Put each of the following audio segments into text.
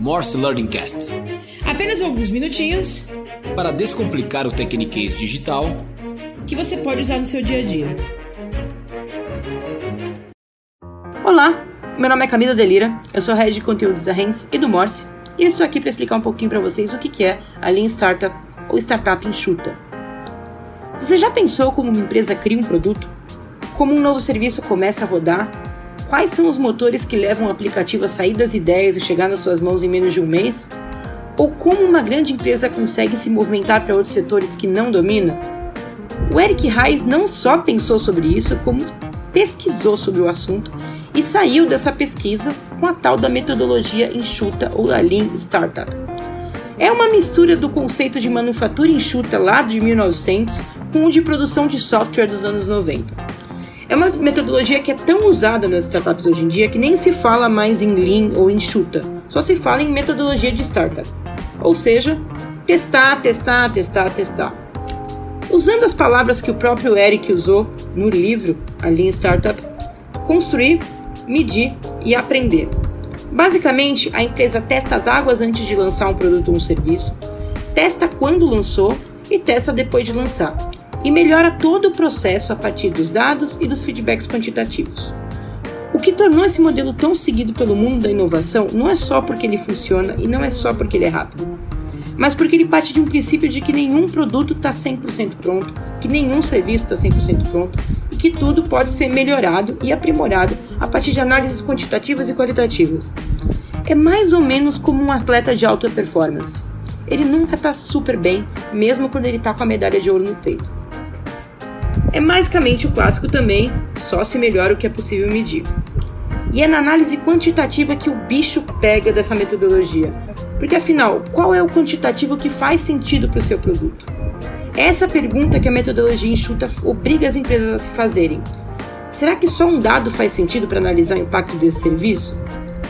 Morse Learning Cast. Apenas alguns minutinhos para descomplicar o tecniquez digital que você pode usar no seu dia a dia. Olá, meu nome é Camila Delira, eu sou head de conteúdos da Hens e do Morse e eu estou aqui para explicar um pouquinho para vocês o que é a Lean Startup ou Startup Enxuta. Você já pensou como uma empresa cria um produto? Como um novo serviço começa a rodar? Quais são os motores que levam o aplicativo a sair das ideias e chegar nas suas mãos em menos de um mês? Ou como uma grande empresa consegue se movimentar para outros setores que não domina? O Eric Reis não só pensou sobre isso, como pesquisou sobre o assunto e saiu dessa pesquisa com a tal da metodologia enxuta ou a Lean Startup. É uma mistura do conceito de manufatura enxuta lá de 1900 com o de produção de software dos anos 90. É uma metodologia que é tão usada nas startups hoje em dia que nem se fala mais em Lean ou enxuta, só se fala em metodologia de startup. Ou seja, testar, testar, testar, testar. Usando as palavras que o próprio Eric usou no livro A Lean Startup, construir, medir e aprender. Basicamente, a empresa testa as águas antes de lançar um produto ou um serviço, testa quando lançou e testa depois de lançar e melhora todo o processo a partir dos dados e dos feedbacks quantitativos. O que tornou esse modelo tão seguido pelo mundo da inovação não é só porque ele funciona e não é só porque ele é rápido, mas porque ele parte de um princípio de que nenhum produto está 100% pronto, que nenhum serviço está 100% pronto e que tudo pode ser melhorado e aprimorado a partir de análises quantitativas e qualitativas. É mais ou menos como um atleta de alta performance. Ele nunca está super bem, mesmo quando ele está com a medalha de ouro no peito é basicamente o clássico também, só se melhora o que é possível medir. E é na análise quantitativa que o bicho pega dessa metodologia. Porque afinal, qual é o quantitativo que faz sentido para o seu produto? É essa pergunta que a metodologia enxuta obriga as empresas a se fazerem. Será que só um dado faz sentido para analisar o impacto desse serviço?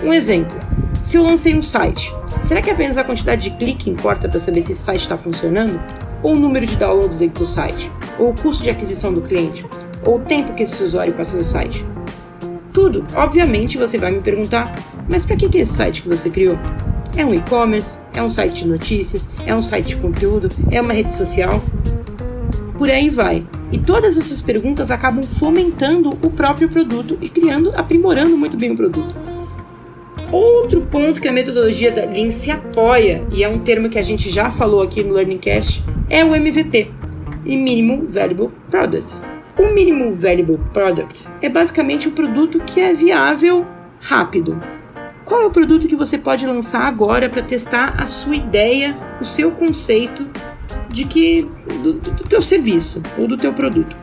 Um exemplo: se eu lancei um site, será que apenas a quantidade de clique importa para saber se esse site está funcionando? Ou o número de downloads dentro do site? Ou o custo de aquisição do cliente, ou o tempo que esse usuário passa no site. Tudo, obviamente, você vai me perguntar, mas para que é esse site que você criou? É um e-commerce? É um site de notícias? É um site de conteúdo? É uma rede social? Por aí vai. E todas essas perguntas acabam fomentando o próprio produto e criando, aprimorando muito bem o produto. Outro ponto que a metodologia da Lean se apoia, e é um termo que a gente já falou aqui no Learning Cast, é o MVP, e Minimum Valuable Product. O Minimum Valuable Product é basicamente o um produto que é viável rápido. Qual é o produto que você pode lançar agora para testar a sua ideia, o seu conceito de que do, do teu serviço ou do teu produto?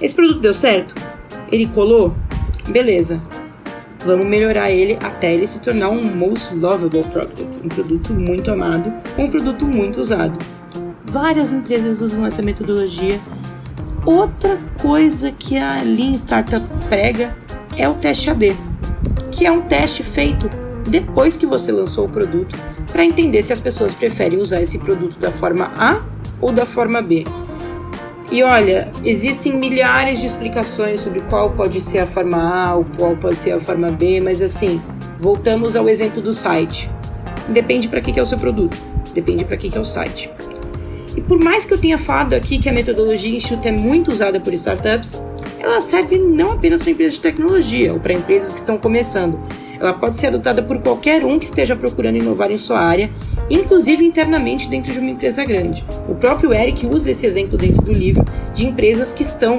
Esse produto deu certo? Ele colou? Beleza. Vamos melhorar ele até ele se tornar um most lovable product, um produto muito amado um produto muito usado. Várias empresas usam essa metodologia. Outra coisa que a Lean Startup prega é o teste AB, que é um teste feito depois que você lançou o produto para entender se as pessoas preferem usar esse produto da forma A ou da forma B. E olha, existem milhares de explicações sobre qual pode ser a forma A ou qual pode ser a forma B, mas assim, voltamos ao exemplo do site. Depende para que, que é o seu produto, depende para que, que é o site. E por mais que eu tenha falado aqui que a metodologia enxuta é muito usada por startups, ela serve não apenas para empresas de tecnologia ou para empresas que estão começando. Ela pode ser adotada por qualquer um que esteja procurando inovar em sua área, inclusive internamente dentro de uma empresa grande. O próprio Eric usa esse exemplo dentro do livro de empresas que estão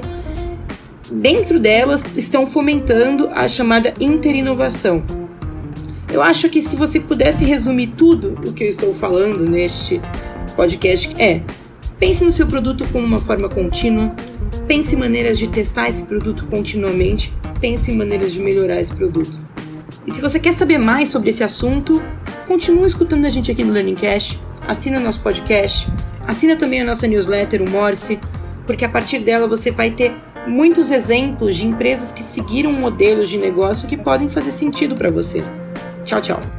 dentro delas estão fomentando a chamada interinovação. Eu acho que se você pudesse resumir tudo o que eu estou falando neste podcast é: pense no seu produto como uma forma contínua, pense em maneiras de testar esse produto continuamente, pense em maneiras de melhorar esse produto. E se você quer saber mais sobre esse assunto, continue escutando a gente aqui no Learning Cash, assina nosso podcast, assina também a nossa newsletter, o Morse, porque a partir dela você vai ter muitos exemplos de empresas que seguiram modelos de negócio que podem fazer sentido para você. Tchau, tchau.